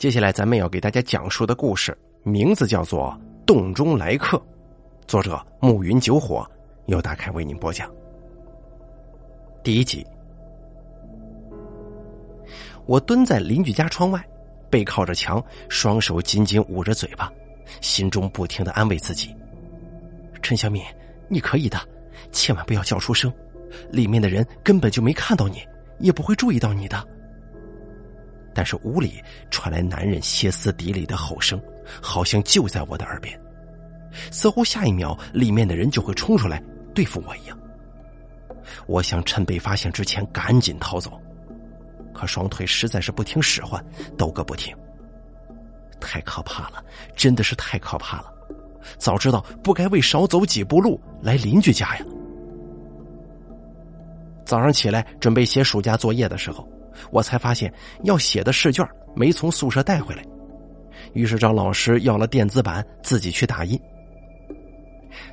接下来咱们要给大家讲述的故事名字叫做《洞中来客》，作者暮云九火由大开为您播讲。第一集，我蹲在邻居家窗外，背靠着墙，双手紧紧捂着嘴巴，心中不停的安慰自己：“陈小敏，你可以的，千万不要叫出声，里面的人根本就没看到你，也不会注意到你的。”但是屋里传来男人歇斯底里的吼声，好像就在我的耳边，似乎下一秒里面的人就会冲出来对付我一样。我想趁被发现之前赶紧逃走，可双腿实在是不听使唤，抖个不停。太可怕了，真的是太可怕了！早知道不该为少走几步路来邻居家呀。早上起来准备写暑假作业的时候。我才发现要写的试卷没从宿舍带回来，于是找老师要了电子版，自己去打印。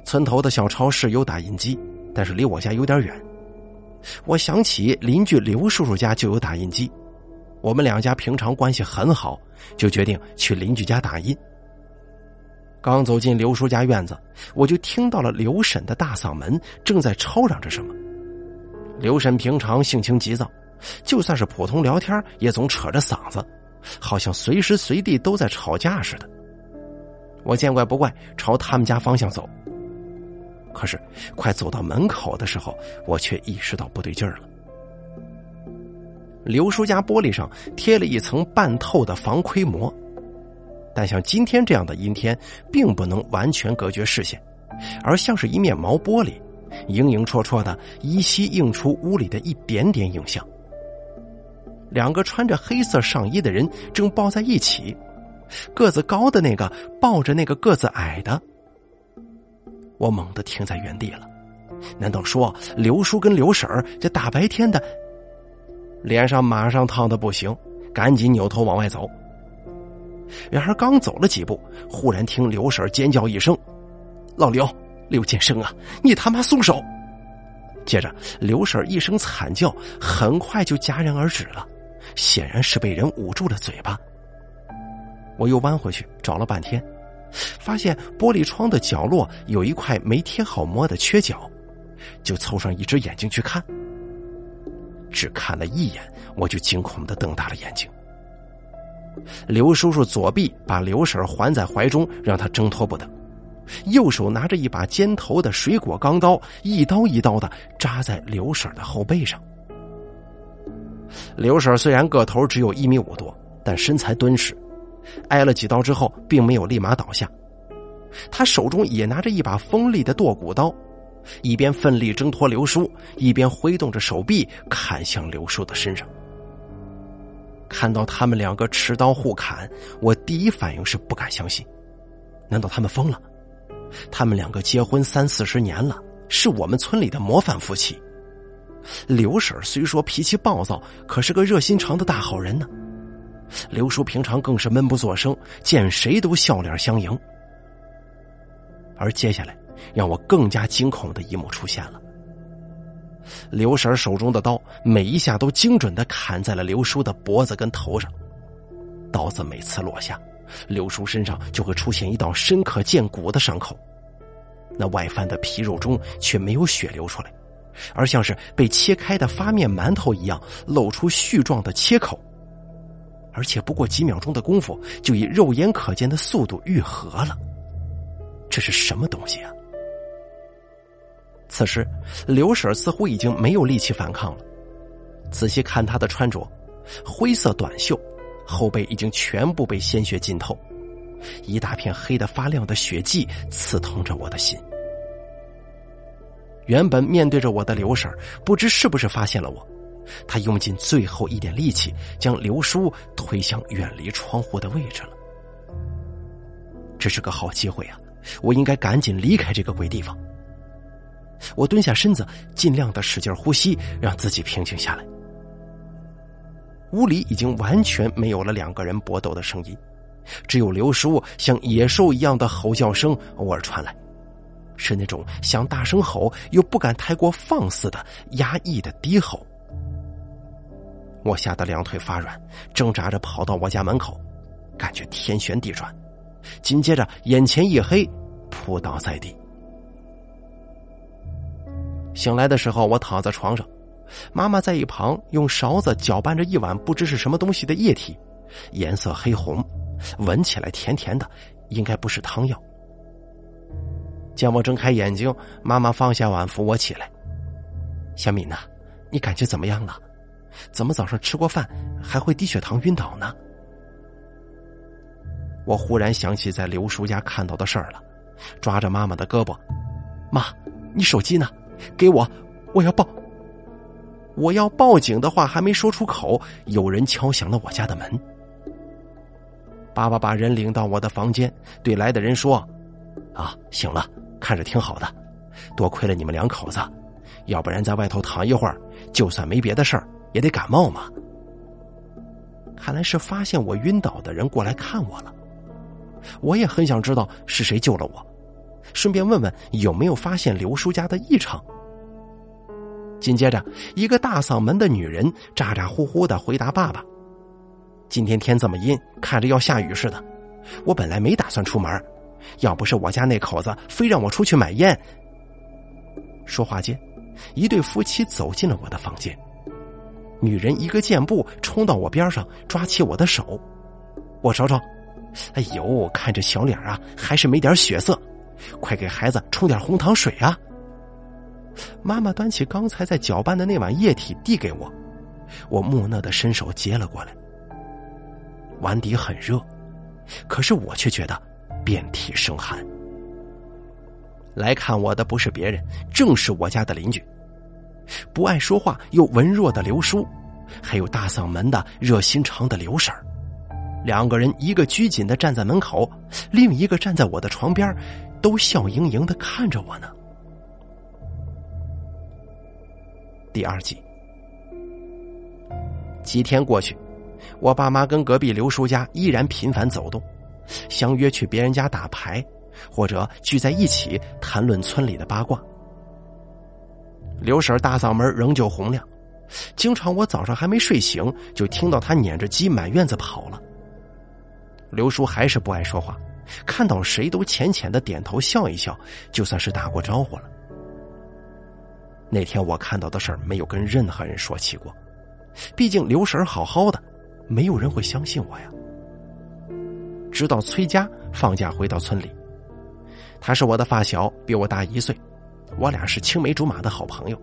村头的小超市有打印机，但是离我家有点远。我想起邻居刘叔叔家就有打印机，我们两家平常关系很好，就决定去邻居家打印。刚走进刘叔家院子，我就听到了刘婶的大嗓门正在吵嚷着什么。刘婶平常性情急躁。就算是普通聊天，也总扯着嗓子，好像随时随地都在吵架似的。我见怪不怪，朝他们家方向走。可是，快走到门口的时候，我却意识到不对劲儿了。刘叔家玻璃上贴了一层半透的防窥膜，但像今天这样的阴天，并不能完全隔绝视线，而像是一面毛玻璃，影影绰绰的，依稀映出屋里的一点点影像。两个穿着黑色上衣的人正抱在一起，个子高的那个抱着那个个子矮的。我猛地停在原地了，难道说刘叔跟刘婶儿这大白天的，脸上马上烫的不行，赶紧扭头往外走。然而刚走了几步，忽然听刘婶尖叫一声：“老刘，刘建生啊，你他妈松手！”接着刘婶一声惨叫，很快就戛然而止了。显然是被人捂住了嘴巴。我又弯回去找了半天，发现玻璃窗的角落有一块没贴好膜的缺角，就凑上一只眼睛去看。只看了一眼，我就惊恐的瞪大了眼睛。刘叔叔左臂把刘婶环在怀中，让她挣脱不得，右手拿着一把尖头的水果钢刀，一刀一刀的扎在刘婶的后背上。刘婶虽然个头只有一米五多，但身材敦实，挨了几刀之后，并没有立马倒下。她手中也拿着一把锋利的剁骨刀，一边奋力挣脱刘叔，一边挥动着手臂砍向刘叔的身上。看到他们两个持刀互砍，我第一反应是不敢相信，难道他们疯了？他们两个结婚三四十年了，是我们村里的模范夫妻。刘婶虽说脾气暴躁，可是个热心肠的大好人呢。刘叔平常更是闷不作声，见谁都笑脸相迎。而接下来，让我更加惊恐的一幕出现了。刘婶手中的刀，每一下都精准的砍在了刘叔的脖子跟头上。刀子每次落下，刘叔身上就会出现一道深可见骨的伤口，那外翻的皮肉中却没有血流出来。而像是被切开的发面馒头一样，露出絮状的切口，而且不过几秒钟的功夫，就以肉眼可见的速度愈合了。这是什么东西啊？此时，刘婶似乎已经没有力气反抗了。仔细看她的穿着，灰色短袖，后背已经全部被鲜血浸透，一大片黑的发亮的血迹刺痛着我的心。原本面对着我的刘婶不知是不是发现了我，她用尽最后一点力气，将刘叔推向远离窗户的位置了。这是个好机会啊！我应该赶紧离开这个鬼地方。我蹲下身子，尽量的使劲呼吸，让自己平静下来。屋里已经完全没有了两个人搏斗的声音，只有刘叔像野兽一样的吼叫声偶尔传来。是那种想大声吼又不敢太过放肆的压抑的低吼。我吓得两腿发软，挣扎着跑到我家门口，感觉天旋地转，紧接着眼前一黑，扑倒在地。醒来的时候，我躺在床上，妈妈在一旁用勺子搅拌着一碗不知是什么东西的液体，颜色黑红，闻起来甜甜的，应该不是汤药。见我睁开眼睛，妈妈放下碗扶我起来：“小敏呐，你感觉怎么样了？怎么早上吃过饭还会低血糖晕倒呢？”我忽然想起在刘叔家看到的事儿了，抓着妈妈的胳膊：“妈，你手机呢？给我，我要报。我要报警的话还没说出口，有人敲响了我家的门。爸爸把人领到我的房间，对来的人说：‘啊，醒了，看着挺好的。多亏了你们两口子，要不然在外头躺一会儿，就算没别的事儿，也得感冒嘛。’看来是发现我晕倒的人过来看我了。”我也很想知道是谁救了我，顺便问问有没有发现刘叔家的异常。紧接着，一个大嗓门的女人咋咋呼呼的回答爸爸：“今天天这么阴，看着要下雨似的。我本来没打算出门，要不是我家那口子非让我出去买烟。”说话间，一对夫妻走进了我的房间，女人一个箭步冲到我边上，抓起我的手：“我瞅瞅。”哎呦，看这小脸啊，还是没点血色，快给孩子冲点红糖水啊！妈妈端起刚才在搅拌的那碗液体递给我，我木讷的伸手接了过来。碗底很热，可是我却觉得遍体生寒。来看我的不是别人，正是我家的邻居，不爱说话又文弱的刘叔，还有大嗓门的热心肠的刘婶。两个人，一个拘谨的站在门口，另一个站在我的床边，都笑盈盈的看着我呢。第二集，几天过去，我爸妈跟隔壁刘叔家依然频繁走动，相约去别人家打牌，或者聚在一起谈论村里的八卦。刘婶大嗓门仍旧洪亮，经常我早上还没睡醒，就听到她撵着鸡满院子跑了。刘叔还是不爱说话，看到谁都浅浅的点头笑一笑，就算是打过招呼了。那天我看到的事儿没有跟任何人说起过，毕竟刘婶好好的，没有人会相信我呀。直到崔家放假回到村里，他是我的发小，比我大一岁，我俩是青梅竹马的好朋友。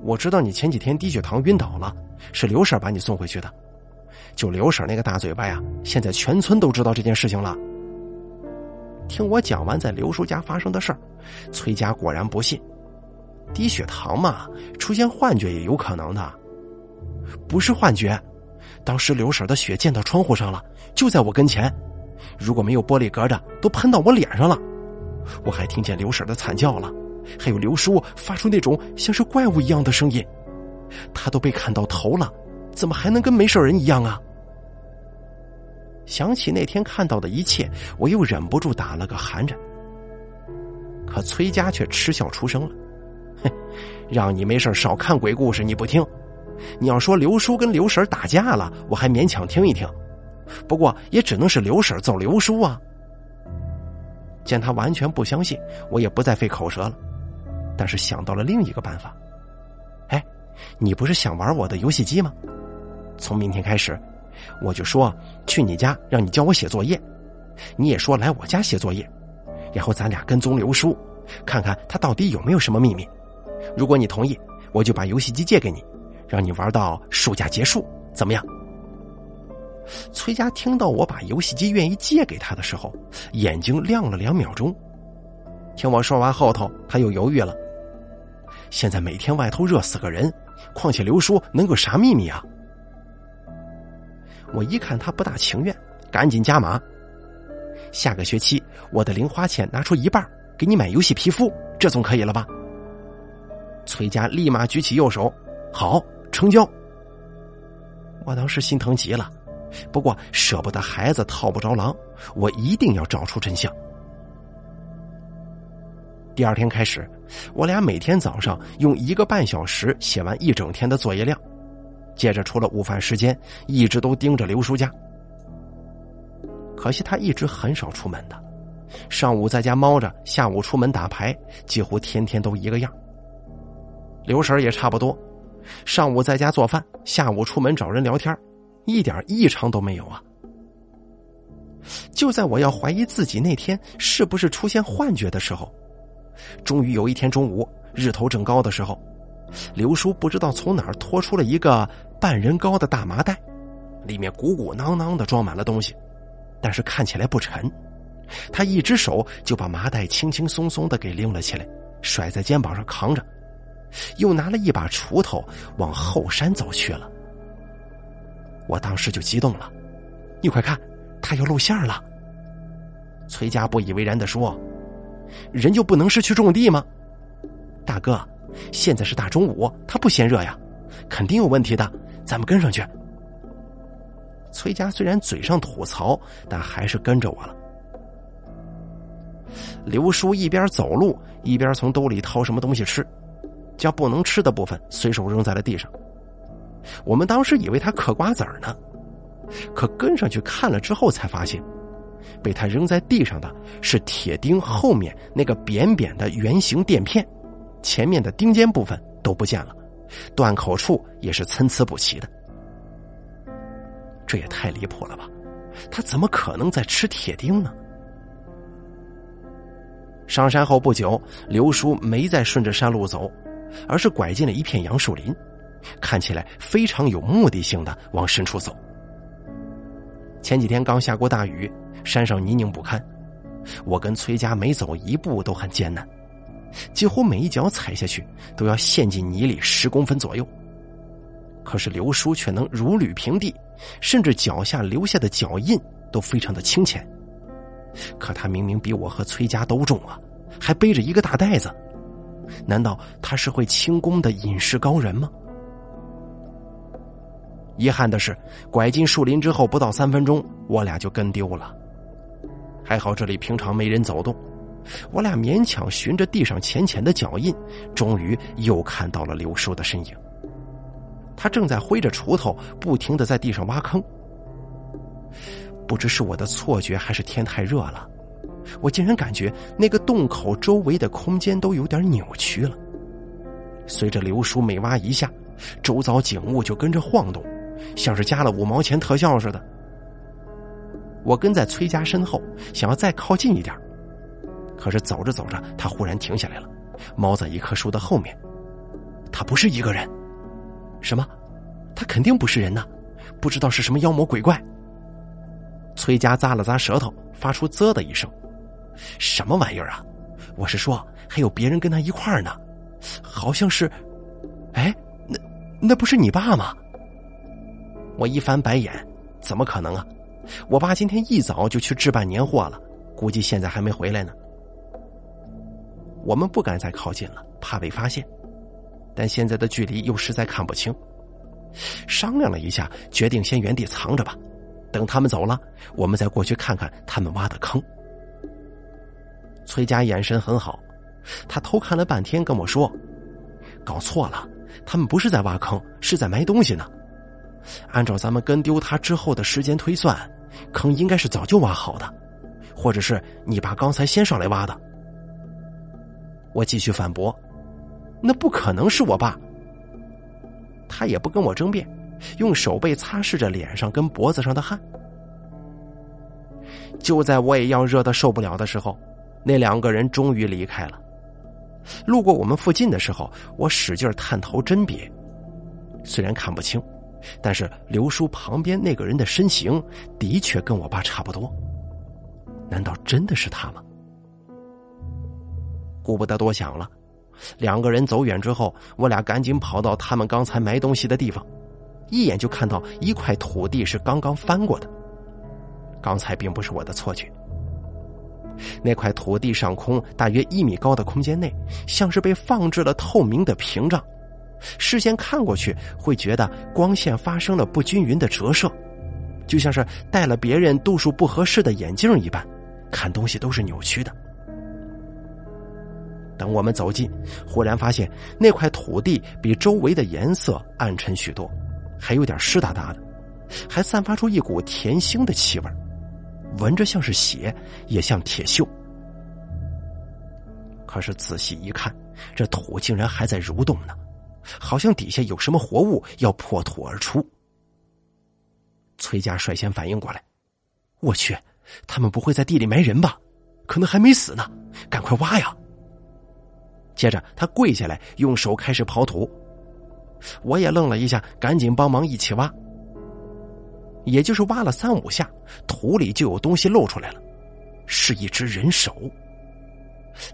我知道你前几天低血糖晕倒了，是刘婶把你送回去的。就刘婶那个大嘴巴呀，现在全村都知道这件事情了。听我讲完在刘叔家发生的事儿，崔家果然不信。低血糖嘛，出现幻觉也有可能的。不是幻觉，当时刘婶的血溅到窗户上了，就在我跟前。如果没有玻璃隔着，都喷到我脸上了。我还听见刘婶的惨叫了，还有刘叔发出那种像是怪物一样的声音。他都被砍到头了。怎么还能跟没事人一样啊？想起那天看到的一切，我又忍不住打了个寒颤。可崔家却嗤笑出声了：“哼，让你没事少看鬼故事，你不听。你要说刘叔跟刘婶打架了，我还勉强听一听。不过也只能是刘婶揍刘叔啊。”见他完全不相信，我也不再费口舌了，但是想到了另一个办法。哎，你不是想玩我的游戏机吗？从明天开始，我就说去你家让你教我写作业，你也说来我家写作业，然后咱俩跟踪刘叔，看看他到底有没有什么秘密。如果你同意，我就把游戏机借给你，让你玩到暑假结束，怎么样？崔家听到我把游戏机愿意借给他的时候，眼睛亮了两秒钟。听我说完后头，他又犹豫了。现在每天外头热死个人，况且刘叔能有啥秘密啊？我一看他不大情愿，赶紧加码。下个学期我的零花钱拿出一半给你买游戏皮肤，这总可以了吧？崔家立马举起右手，好，成交。我当时心疼极了，不过舍不得孩子套不着狼，我一定要找出真相。第二天开始，我俩每天早上用一个半小时写完一整天的作业量。接着，除了午饭时间，一直都盯着刘叔家。可惜他一直很少出门的，上午在家猫着，下午出门打牌，几乎天天都一个样。刘婶也差不多，上午在家做饭，下午出门找人聊天，一点异常都没有啊。就在我要怀疑自己那天是不是出现幻觉的时候，终于有一天中午，日头正高的时候，刘叔不知道从哪儿拖出了一个半人高的大麻袋，里面鼓鼓囊囊的装满了东西，但是看起来不沉。他一只手就把麻袋轻轻松松的给拎了起来，甩在肩膀上扛着。又拿了一把锄头往后山走去了。我当时就激动了，你快看，他要露馅了。崔家不以为然的说：“人就不能是去种地吗？”大哥，现在是大中午，他不嫌热呀，肯定有问题的，咱们跟上去。崔家虽然嘴上吐槽，但还是跟着我了。刘叔一边走路一边从兜里掏什么东西吃。将不能吃的部分随手扔在了地上。我们当时以为他嗑瓜子儿呢，可跟上去看了之后才发现，被他扔在地上的是铁钉后面那个扁扁的圆形垫片，前面的钉尖部分都不见了，断口处也是参差不齐的。这也太离谱了吧！他怎么可能在吃铁钉呢？上山后不久，刘叔没再顺着山路走。而是拐进了一片杨树林，看起来非常有目的性的往深处走。前几天刚下过大雨，山上泥泞不堪，我跟崔家每走一步都很艰难，几乎每一脚踩下去都要陷进泥里十公分左右。可是刘叔却能如履平地，甚至脚下留下的脚印都非常的清浅。可他明明比我和崔家都重啊，还背着一个大袋子。难道他是会轻功的隐士高人吗？遗憾的是，拐进树林之后不到三分钟，我俩就跟丢了。还好这里平常没人走动，我俩勉强循着地上浅浅的脚印，终于又看到了刘叔的身影。他正在挥着锄头，不停的在地上挖坑。不知是我的错觉，还是天太热了。我竟然感觉那个洞口周围的空间都有点扭曲了。随着刘叔每挖一下，周遭景物就跟着晃动，像是加了五毛钱特效似的。我跟在崔家身后，想要再靠近一点，可是走着走着，他忽然停下来了，猫在一棵树的后面。他不是一个人，什么？他肯定不是人呐！不知道是什么妖魔鬼怪。崔家咂了咂舌头，发出啧的一声。什么玩意儿啊！我是说，还有别人跟他一块儿呢，好像是，哎，那那不是你爸吗？我一翻白眼，怎么可能啊？我爸今天一早就去置办年货了，估计现在还没回来呢。我们不敢再靠近了，怕被发现，但现在的距离又实在看不清。商量了一下，决定先原地藏着吧，等他们走了，我们再过去看看他们挖的坑。崔家眼神很好，他偷看了半天，跟我说：“搞错了，他们不是在挖坑，是在埋东西呢。按照咱们跟丢他之后的时间推算，坑应该是早就挖好的，或者是你爸刚才先上来挖的。”我继续反驳：“那不可能是我爸。”他也不跟我争辩，用手背擦拭着脸上跟脖子上的汗。就在我也要热的受不了的时候。那两个人终于离开了。路过我们附近的时候，我使劲探头甄别，虽然看不清，但是刘叔旁边那个人的身形的确跟我爸差不多。难道真的是他吗？顾不得多想了，两个人走远之后，我俩赶紧跑到他们刚才埋东西的地方，一眼就看到一块土地是刚刚翻过的。刚才并不是我的错觉。那块土地上空大约一米高的空间内，像是被放置了透明的屏障，视线看过去会觉得光线发生了不均匀的折射，就像是戴了别人度数不合适的眼镜一般，看东西都是扭曲的。等我们走近，忽然发现那块土地比周围的颜色暗沉许多，还有点湿哒哒的，还散发出一股甜腥的气味。闻着像是血，也像铁锈。可是仔细一看，这土竟然还在蠕动呢，好像底下有什么活物要破土而出。崔家率先反应过来，我去，他们不会在地里埋人吧？可能还没死呢，赶快挖呀！接着他跪下来，用手开始刨土。我也愣了一下，赶紧帮忙一起挖。也就是挖了三五下，土里就有东西露出来了，是一只人手。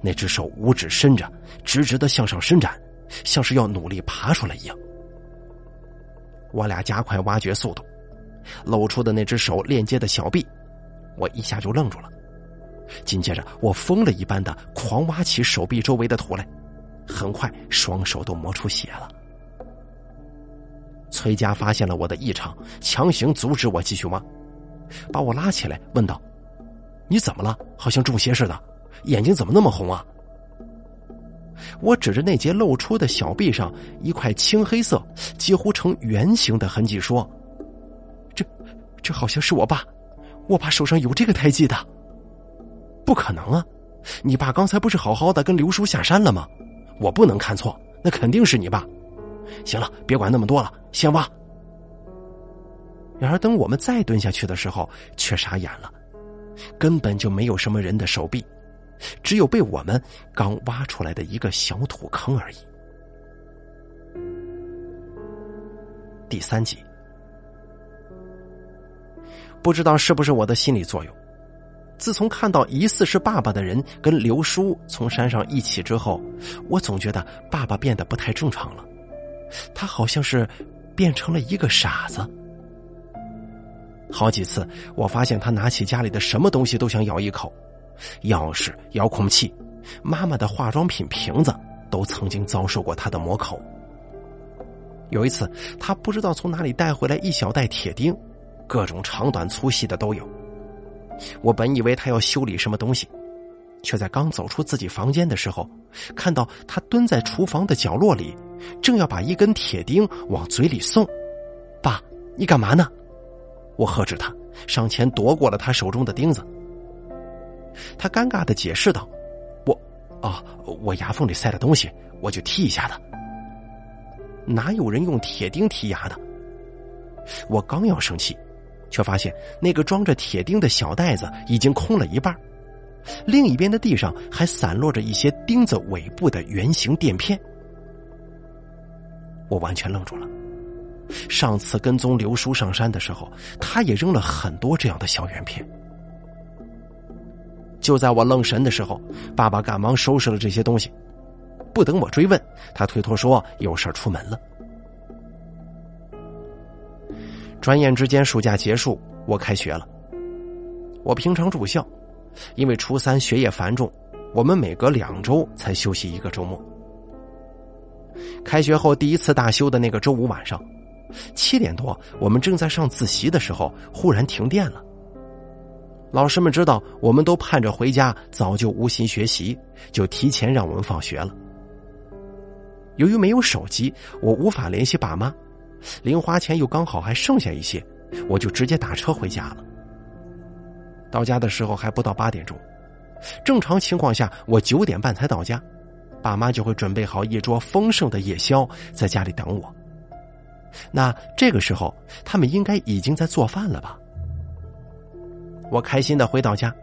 那只手五指伸着，直直的向上伸展，像是要努力爬出来一样。我俩加快挖掘速度，露出的那只手链接的小臂，我一下就愣住了。紧接着，我疯了一般的狂挖起手臂周围的土来，很快双手都磨出血了。崔家发现了我的异常，强行阻止我继续挖，把我拉起来问道：“你怎么了？好像中邪似的，眼睛怎么那么红啊？”我指着那截露出的小臂上一块青黑色、几乎成圆形的痕迹说：“这，这好像是我爸，我爸手上有这个胎记的。”不可能啊！你爸刚才不是好好的跟刘叔下山了吗？我不能看错，那肯定是你爸。行了，别管那么多了，先挖。然而，等我们再蹲下去的时候，却傻眼了，根本就没有什么人的手臂，只有被我们刚挖出来的一个小土坑而已。第三集，不知道是不是我的心理作用。自从看到疑似是爸爸的人跟刘叔从山上一起之后，我总觉得爸爸变得不太正常了。他好像是变成了一个傻子。好几次，我发现他拿起家里的什么东西都想咬一口，钥匙、遥控器、妈妈的化妆品瓶子都曾经遭受过他的磨口。有一次，他不知道从哪里带回来一小袋铁钉，各种长短粗细的都有。我本以为他要修理什么东西，却在刚走出自己房间的时候，看到他蹲在厨房的角落里，正要把一根铁钉往嘴里送。爸，你干嘛呢？我喝止他，上前夺过了他手中的钉子。他尴尬的解释道：“我，啊，我牙缝里塞了东西，我就剔一下的。哪有人用铁钉剔牙的？”我刚要生气。却发现那个装着铁钉的小袋子已经空了一半，另一边的地上还散落着一些钉子尾部的圆形垫片。我完全愣住了。上次跟踪刘叔上山的时候，他也扔了很多这样的小圆片。就在我愣神的时候，爸爸赶忙收拾了这些东西。不等我追问，他推脱说有事出门了。转眼之间，暑假结束，我开学了。我平常住校，因为初三学业繁重，我们每隔两周才休息一个周末。开学后第一次大休的那个周五晚上，七点多，我们正在上自习的时候，忽然停电了。老师们知道我们都盼着回家，早就无心学习，就提前让我们放学了。由于没有手机，我无法联系爸妈。零花钱又刚好还剩下一些，我就直接打车回家了。到家的时候还不到八点钟，正常情况下我九点半才到家，爸妈就会准备好一桌丰盛的夜宵在家里等我。那这个时候他们应该已经在做饭了吧？我开心的回到家，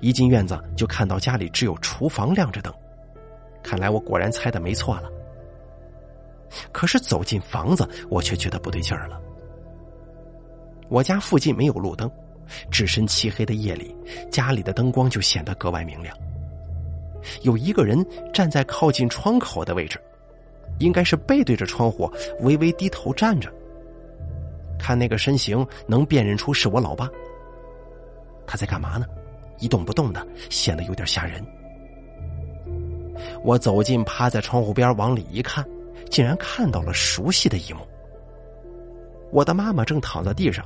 一进院子就看到家里只有厨房亮着灯，看来我果然猜的没错了。可是走进房子，我却觉得不对劲儿了。我家附近没有路灯，置身漆黑的夜里，家里的灯光就显得格外明亮。有一个人站在靠近窗口的位置，应该是背对着窗户，微微低头站着。看那个身形，能辨认出是我老爸。他在干嘛呢？一动不动的，显得有点吓人。我走近，趴在窗户边往里一看。竟然看到了熟悉的一幕。我的妈妈正躺在地上，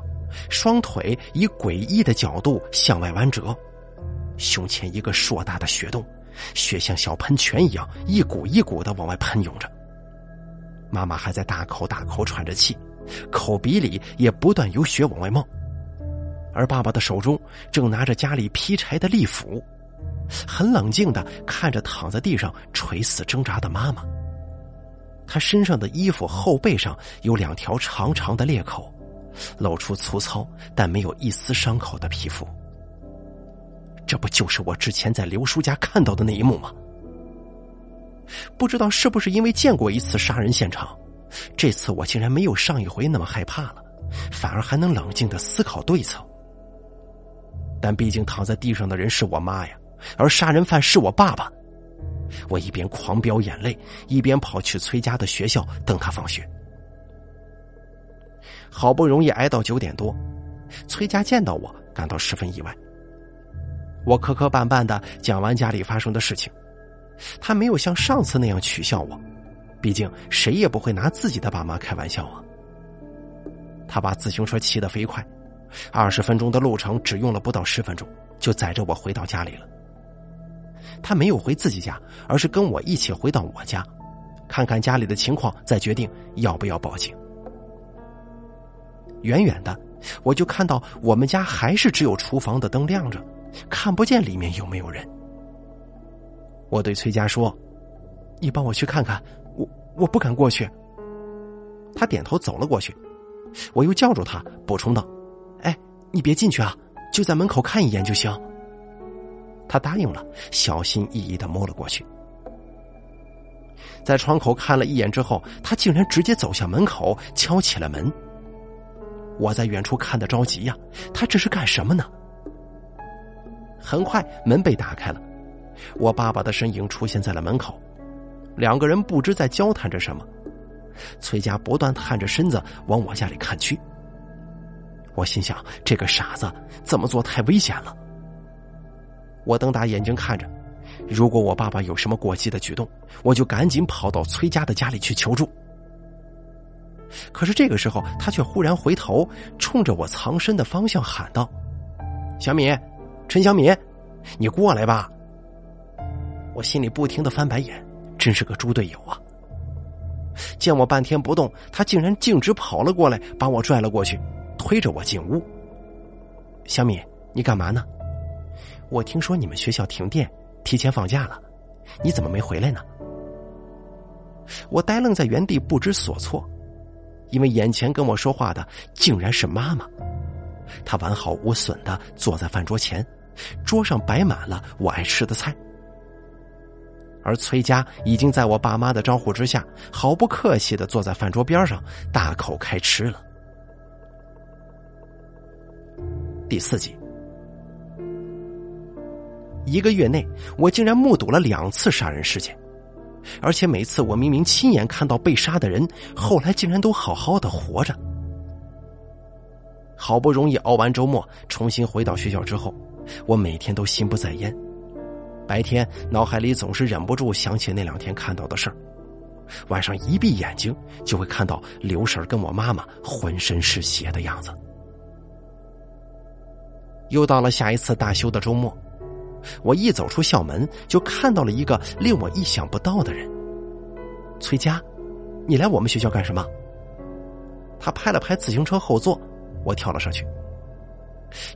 双腿以诡异的角度向外弯折，胸前一个硕大的血洞，血像小喷泉一样一股一股的往外喷涌着。妈妈还在大口大口喘着气，口鼻里也不断有血往外冒，而爸爸的手中正拿着家里劈柴的利斧，很冷静的看着躺在地上垂死挣扎的妈妈。他身上的衣服后背上有两条长长的裂口，露出粗糙但没有一丝伤口的皮肤。这不就是我之前在刘叔家看到的那一幕吗？不知道是不是因为见过一次杀人现场，这次我竟然没有上一回那么害怕了，反而还能冷静的思考对策。但毕竟躺在地上的人是我妈呀，而杀人犯是我爸爸。我一边狂飙眼泪，一边跑去崔家的学校等他放学。好不容易挨到九点多，崔家见到我，感到十分意外。我磕磕绊绊的讲完家里发生的事情。他没有像上次那样取笑我，毕竟谁也不会拿自己的爸妈开玩笑啊。他把自行车骑得飞快，二十分钟的路程只用了不到十分钟，就载着我回到家里了。他没有回自己家，而是跟我一起回到我家，看看家里的情况，再决定要不要报警。远远的，我就看到我们家还是只有厨房的灯亮着，看不见里面有没有人。我对崔佳说：“你帮我去看看，我我不敢过去。”他点头走了过去，我又叫住他，补充道：“，你别进去啊，就在门口看一眼就行。”他答应了，小心翼翼的摸了过去，在窗口看了一眼之后，他竟然直接走向门口，敲起了门。我在远处看得着急呀，他这是干什么呢？很快，门被打开了。我爸爸的身影出现在了门口，两个人不知在交谈着什么。崔家不断探着身子往我家里看去。我心想：这个傻子这么做太危险了。我瞪大眼睛看着，如果我爸爸有什么过激的举动，我就赶紧跑到崔家的家里去求助。可是这个时候，他却忽然回头，冲着我藏身的方向喊道：“小米，陈小米，你过来吧。”我心里不停的翻白眼，真是个猪队友啊！见我半天不动，他竟然径直跑了过来，把我拽了过去，推着我进屋。小米，你干嘛呢？我听说你们学校停电，提前放假了，你怎么没回来呢？我呆愣在原地，不知所措，因为眼前跟我说话的竟然是妈妈。她完好无损的坐在饭桌前，桌上摆满了我爱吃的菜。而崔家已经在我爸妈的招呼之下，毫不客气的坐在饭桌边上，大口开吃了。第四集，一个月内，我竟然目睹了两次杀人事件，而且每次我明明亲眼看到被杀的人，后来竟然都好好的活着。好不容易熬完周末，重新回到学校之后，我每天都心不在焉。白天脑海里总是忍不住想起那两天看到的事儿，晚上一闭眼睛就会看到刘婶跟我妈妈浑身是血的样子。又到了下一次大修的周末，我一走出校门就看到了一个令我意想不到的人。崔佳，你来我们学校干什么？他拍了拍自行车后座，我跳了上去。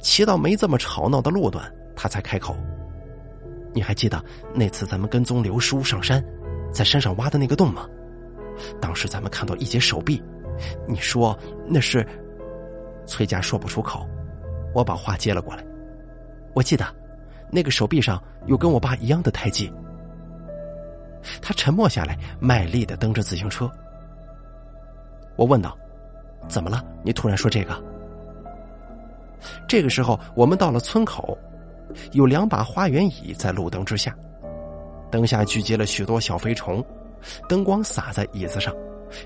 骑到没这么吵闹的路段，他才开口。你还记得那次咱们跟踪刘叔上山，在山上挖的那个洞吗？当时咱们看到一截手臂，你说那是……崔佳说不出口，我把话接了过来。我记得那个手臂上有跟我爸一样的胎记。他沉默下来，卖力的蹬着自行车。我问道：“怎么了？你突然说这个？”这个时候，我们到了村口。有两把花园椅在路灯之下，灯下聚集了许多小飞虫，灯光洒在椅子上，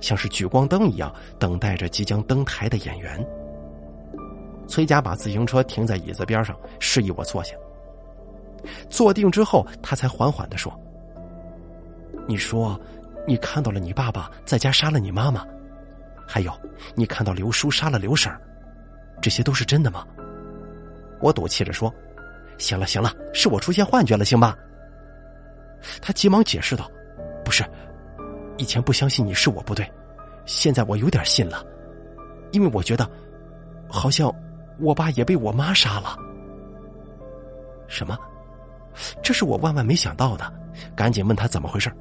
像是聚光灯一样，等待着即将登台的演员。崔家把自行车停在椅子边上，示意我坐下。坐定之后，他才缓缓的说：“你说，你看到了你爸爸在家杀了你妈妈，还有，你看到刘叔杀了刘婶这些都是真的吗？”我赌气着说。行了行了，是我出现幻觉了，行吧？他急忙解释道：“不是，以前不相信你是我不对，现在我有点信了，因为我觉得，好像我爸也被我妈杀了。什么？这是我万万没想到的，赶紧问他怎么回事。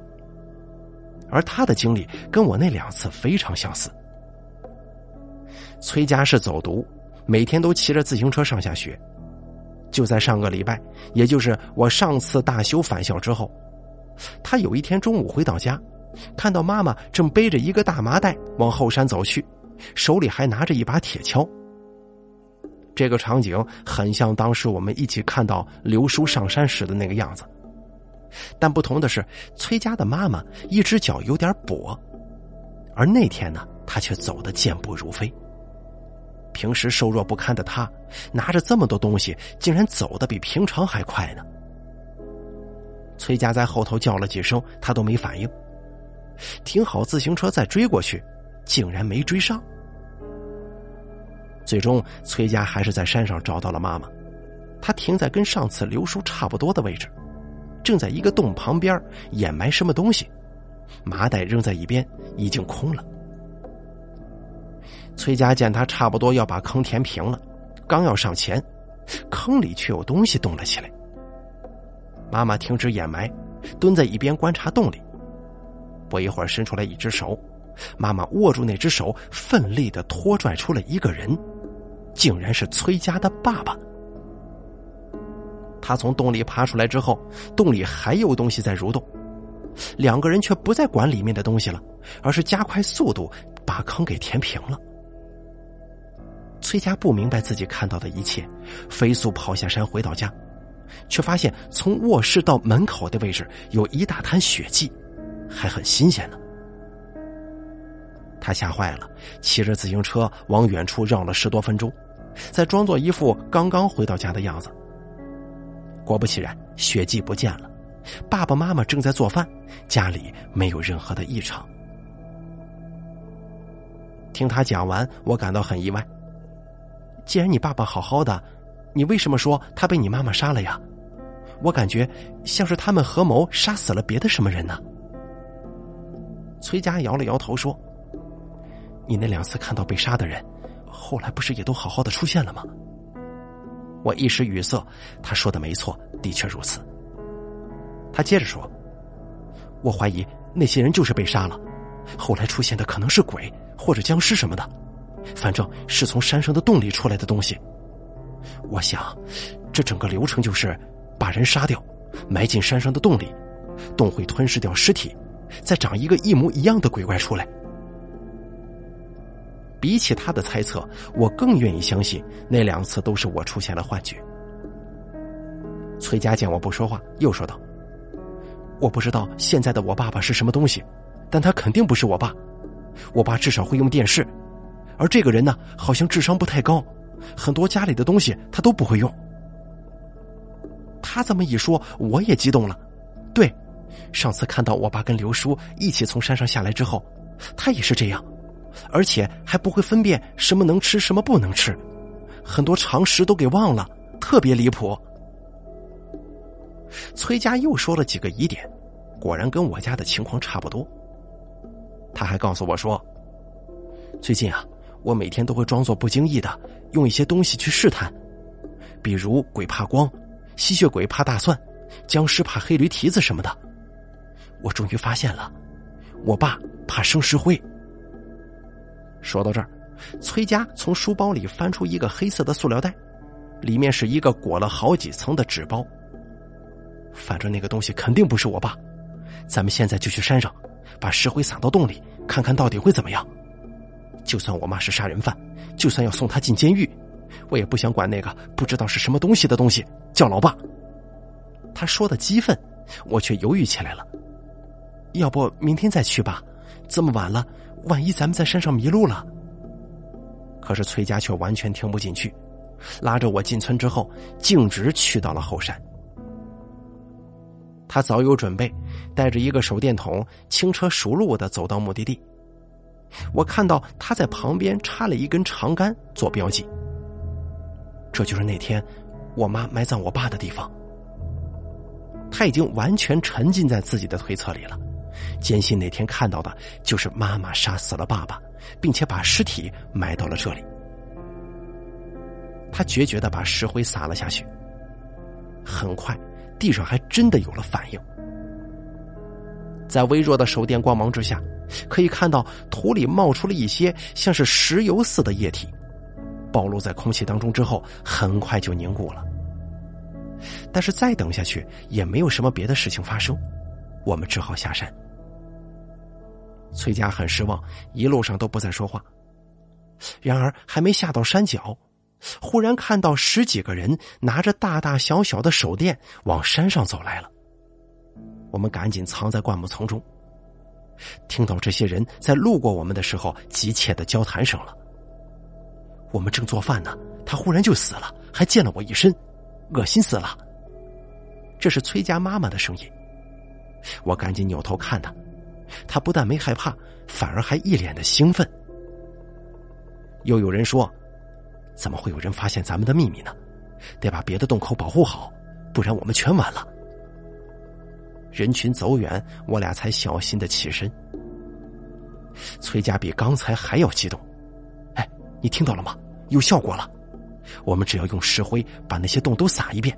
而他的经历跟我那两次非常相似。崔家是走读，每天都骑着自行车上下学。就在上个礼拜，也就是我上次大修返校之后，他有一天中午回到家，看到妈妈正背着一个大麻袋往后山走去，手里还拿着一把铁锹。这个场景很像当时我们一起看到刘叔上山时的那个样子，但不同的是，崔家的妈妈一只脚有点跛，而那天呢，她却走得健步如飞。平时瘦弱不堪的她，拿着这么多东西，竟然走得比平常还快呢。崔家在后头叫了几声，她都没反应。停好自行车再追过去，竟然没追上。最终，崔家还是在山上找到了妈妈。她停在跟上次刘叔差不多的位置，正在一个洞旁边掩埋什么东西，麻袋扔在一边，已经空了。崔家见他差不多要把坑填平了，刚要上前，坑里却有东西动了起来。妈妈停止掩埋，蹲在一边观察洞里。不一会儿，伸出来一只手，妈妈握住那只手，奋力的拖拽出了一个人。竟然是崔家的爸爸。他从洞里爬出来之后，洞里还有东西在蠕动，两个人却不再管里面的东西了，而是加快速度把坑给填平了。崔家不明白自己看到的一切，飞速跑下山回到家，却发现从卧室到门口的位置有一大滩血迹，还很新鲜呢。他吓坏了，骑着自行车往远处绕了十多分钟。再装作一副刚刚回到家的样子。果不其然，血迹不见了，爸爸妈妈正在做饭，家里没有任何的异常。听他讲完，我感到很意外。既然你爸爸好好的，你为什么说他被你妈妈杀了呀？我感觉像是他们合谋杀死了别的什么人呢？崔佳摇了摇头说：“你那两次看到被杀的人。”后来不是也都好好的出现了吗？我一时语塞。他说的没错，的确如此。他接着说：“我怀疑那些人就是被杀了，后来出现的可能是鬼或者僵尸什么的，反正是从山上的洞里出来的东西。我想，这整个流程就是把人杀掉，埋进山上的洞里，洞会吞噬掉尸体，再长一个一模一样的鬼怪出来。”比起他的猜测，我更愿意相信那两次都是我出现了幻觉。崔佳见我不说话，又说道：“我不知道现在的我爸爸是什么东西，但他肯定不是我爸。我爸至少会用电视，而这个人呢，好像智商不太高，很多家里的东西他都不会用。”他这么一说，我也激动了。对，上次看到我爸跟刘叔一起从山上下来之后，他也是这样。而且还不会分辨什么能吃什么不能吃，很多常识都给忘了，特别离谱。崔家又说了几个疑点，果然跟我家的情况差不多。他还告诉我说，最近啊，我每天都会装作不经意的用一些东西去试探，比如鬼怕光，吸血鬼怕大蒜，僵尸怕黑驴蹄子什么的。我终于发现了，我爸怕生石灰。说到这儿，崔佳从书包里翻出一个黑色的塑料袋，里面是一个裹了好几层的纸包。反正那个东西肯定不是我爸，咱们现在就去山上，把石灰撒到洞里，看看到底会怎么样。就算我妈是杀人犯，就算要送她进监狱，我也不想管那个不知道是什么东西的东西叫老爸。他说的激愤，我却犹豫起来了。要不明天再去吧，这么晚了。万一咱们在山上迷路了，可是崔家却完全听不进去，拉着我进村之后，径直去到了后山。他早有准备，带着一个手电筒，轻车熟路的走到目的地。我看到他在旁边插了一根长杆做标记。这就是那天我妈埋葬我爸的地方。他已经完全沉浸在自己的推测里了。坚信那天看到的就是妈妈杀死了爸爸，并且把尸体埋到了这里。他决绝的把石灰撒了下去。很快，地上还真的有了反应。在微弱的手电光芒之下，可以看到土里冒出了一些像是石油似的液体，暴露在空气当中之后，很快就凝固了。但是再等下去也没有什么别的事情发生，我们只好下山。崔家很失望，一路上都不再说话。然而还没下到山脚，忽然看到十几个人拿着大大小小的手电往山上走来了。我们赶紧藏在灌木丛中，听到这些人在路过我们的时候急切的交谈声了。我们正做饭呢，他忽然就死了，还溅了我一身，恶心死了。这是崔家妈妈的声音。我赶紧扭头看他，他不但没害怕，反而还一脸的兴奋。又有人说：“怎么会有人发现咱们的秘密呢？得把别的洞口保护好，不然我们全完了。”人群走远，我俩才小心的起身。崔家比刚才还要激动，哎，你听到了吗？有效果了！我们只要用石灰把那些洞都撒一遍，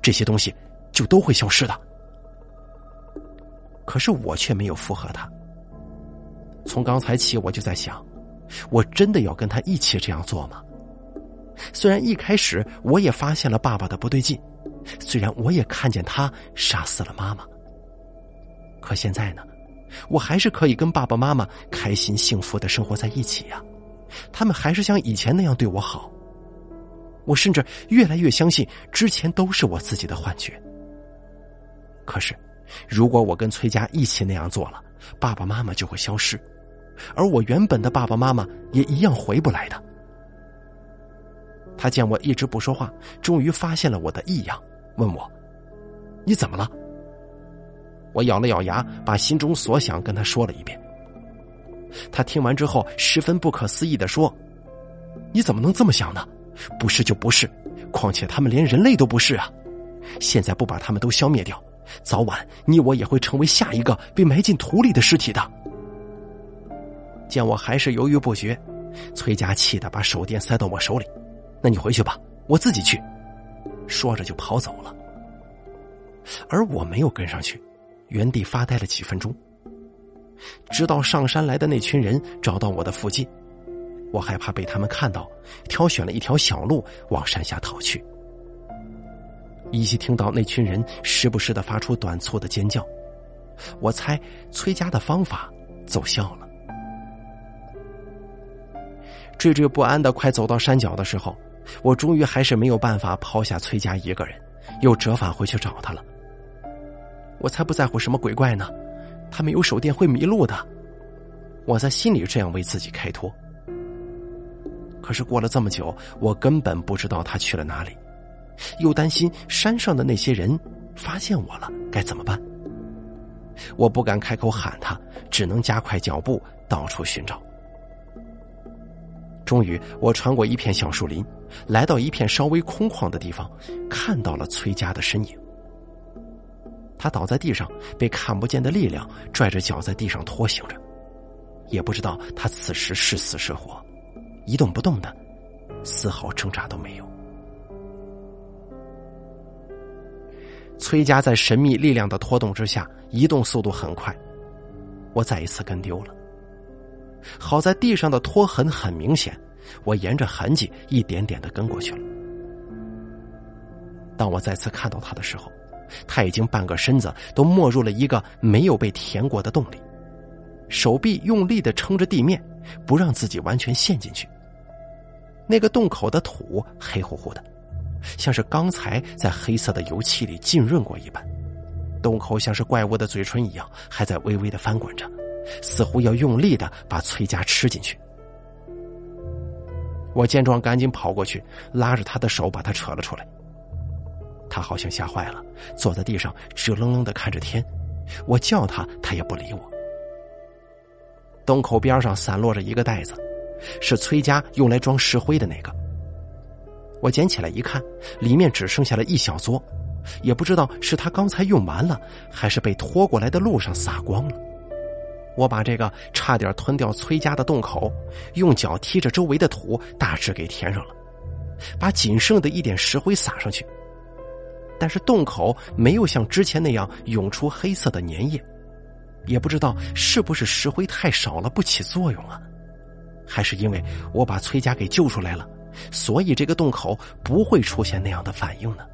这些东西就都会消失的。可是我却没有附和他。从刚才起，我就在想，我真的要跟他一起这样做吗？虽然一开始我也发现了爸爸的不对劲，虽然我也看见他杀死了妈妈。可现在呢，我还是可以跟爸爸妈妈开心幸福的生活在一起呀，他们还是像以前那样对我好。我甚至越来越相信之前都是我自己的幻觉。可是，如果我跟崔家一起那样做了，爸爸妈妈就会消失，而我原本的爸爸妈妈也一样回不来的。他见我一直不说话，终于发现了我的异样，问我：“你怎么了？”我咬了咬牙，把心中所想跟他说了一遍。他听完之后，十分不可思议的说：“你怎么能这么想呢？不是就不是，况且他们连人类都不是啊！现在不把他们都消灭掉，早晚你我也会成为下一个被埋进土里的尸体的。”见我还是犹豫不决，崔家气的把手电塞到我手里：“那你回去吧，我自己去。”说着就跑走了，而我没有跟上去。原地发呆了几分钟，直到上山来的那群人找到我的附近，我害怕被他们看到，挑选了一条小路往山下逃去。依稀听到那群人时不时的发出短促的尖叫，我猜崔家的方法奏效了。惴惴不安的快走到山脚的时候，我终于还是没有办法抛下崔家一个人，又折返回去找他了。我才不在乎什么鬼怪呢，他没有手电会迷路的。我在心里这样为自己开脱。可是过了这么久，我根本不知道他去了哪里，又担心山上的那些人发现我了该怎么办。我不敢开口喊他，只能加快脚步到处寻找。终于，我穿过一片小树林，来到一片稍微空旷的地方，看到了崔家的身影。他倒在地上，被看不见的力量拽着脚在地上拖行着，也不知道他此时是死是活，一动不动的，丝毫挣扎都没有。崔家在神秘力量的拖动之下，移动速度很快，我再一次跟丢了。好在地上的拖痕很明显，我沿着痕迹一点点的跟过去了。当我再次看到他的时候。他已经半个身子都没入了一个没有被填过的洞里，手臂用力的撑着地面，不让自己完全陷进去。那个洞口的土黑乎乎的，像是刚才在黑色的油漆里浸润过一般。洞口像是怪物的嘴唇一样，还在微微的翻滚着，似乎要用力的把崔家吃进去。我见状，赶紧跑过去，拉着他的手把他扯了出来。他好像吓坏了，坐在地上直愣愣的看着天。我叫他，他也不理我。洞口边上散落着一个袋子，是崔家用来装石灰的那个。我捡起来一看，里面只剩下了一小撮，也不知道是他刚才用完了，还是被拖过来的路上撒光了。我把这个差点吞掉崔家的洞口，用脚踢着周围的土，大致给填上了。把仅剩的一点石灰撒上去。但是洞口没有像之前那样涌出黑色的粘液，也不知道是不是石灰太少了不起作用啊，还是因为我把崔家给救出来了，所以这个洞口不会出现那样的反应呢？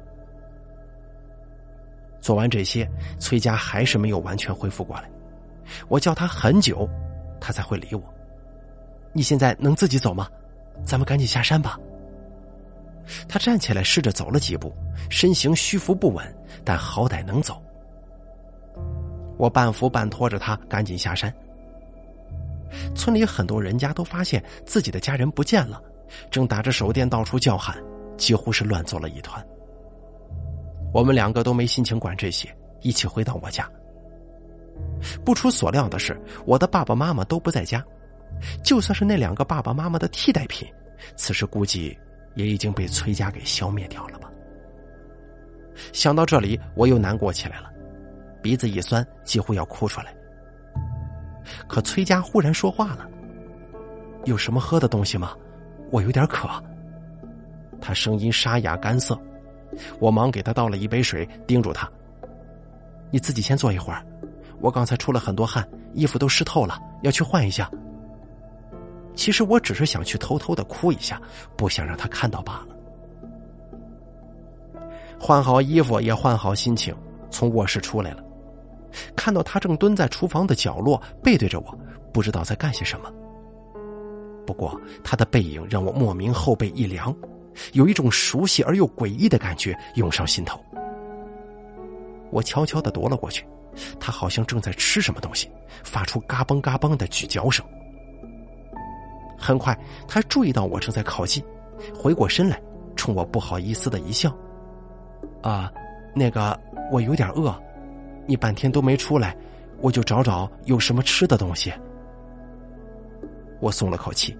做完这些，崔家还是没有完全恢复过来，我叫他很久，他才会理我。你现在能自己走吗？咱们赶紧下山吧。他站起来，试着走了几步，身形虚浮不稳，但好歹能走。我半扶半拖着他，赶紧下山。村里很多人家都发现自己的家人不见了，正打着手电到处叫喊，几乎是乱作了一团。我们两个都没心情管这些，一起回到我家。不出所料的是，我的爸爸妈妈都不在家，就算是那两个爸爸妈妈的替代品，此时估计。也已经被崔家给消灭掉了吧？想到这里，我又难过起来了，鼻子一酸，几乎要哭出来。可崔家忽然说话了：“有什么喝的东西吗？我有点渴。”他声音沙哑干涩，我忙给他倒了一杯水，叮嘱他：“你自己先坐一会儿，我刚才出了很多汗，衣服都湿透了，要去换一下。”其实我只是想去偷偷的哭一下，不想让他看到罢了。换好衣服，也换好心情，从卧室出来了，看到他正蹲在厨房的角落，背对着我，不知道在干些什么。不过他的背影让我莫名后背一凉，有一种熟悉而又诡异的感觉涌上心头。我悄悄的踱了过去，他好像正在吃什么东西，发出嘎嘣嘎嘣的咀嚼声。很快，他注意到我正在靠近，回过身来，冲我不好意思的一笑：“啊，那个，我有点饿，你半天都没出来，我就找找有什么吃的东西。”我松了口气，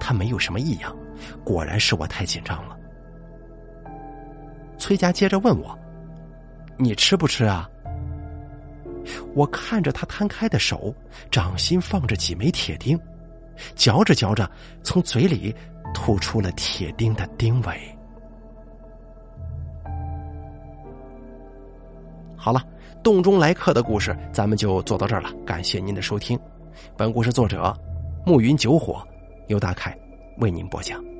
他没有什么异样，果然是我太紧张了。崔家接着问我：“你吃不吃啊？”我看着他摊开的手，掌心放着几枚铁钉。嚼着嚼着，从嘴里吐出了铁钉的钉尾。好了，洞中来客的故事咱们就做到这儿了。感谢您的收听，本故事作者暮云九火，由大凯为您播讲。